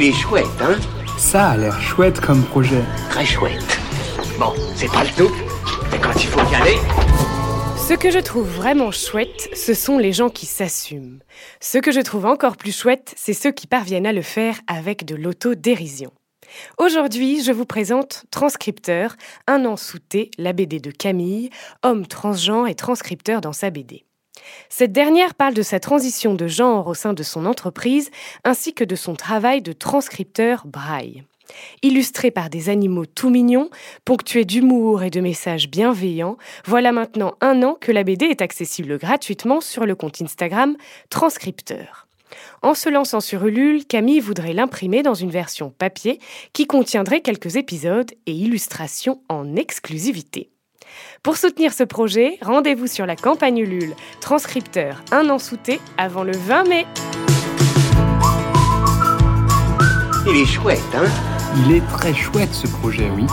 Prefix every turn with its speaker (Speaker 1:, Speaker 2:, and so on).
Speaker 1: Il est chouette, hein
Speaker 2: Ça a l'air chouette comme projet.
Speaker 1: Très chouette. Bon, c'est pas le tout, mais quand il faut y aller...
Speaker 3: Ce que je trouve vraiment chouette, ce sont les gens qui s'assument. Ce que je trouve encore plus chouette, c'est ceux qui parviennent à le faire avec de l'autodérision. Aujourd'hui, je vous présente Transcripteur, un an sous T, la BD de Camille, homme transgenre et transcripteur dans sa BD. Cette dernière parle de sa transition de genre au sein de son entreprise ainsi que de son travail de transcripteur braille. Illustré par des animaux tout mignons, ponctué d'humour et de messages bienveillants, voilà maintenant un an que la BD est accessible gratuitement sur le compte Instagram Transcripteur. En se lançant sur Ulule, Camille voudrait l'imprimer dans une version papier qui contiendrait quelques épisodes et illustrations en exclusivité. Pour soutenir ce projet, rendez-vous sur la campagne Ulule Transcripteur un an souté avant le 20 mai.
Speaker 1: Il est chouette, hein?
Speaker 2: Il est très chouette ce projet, oui.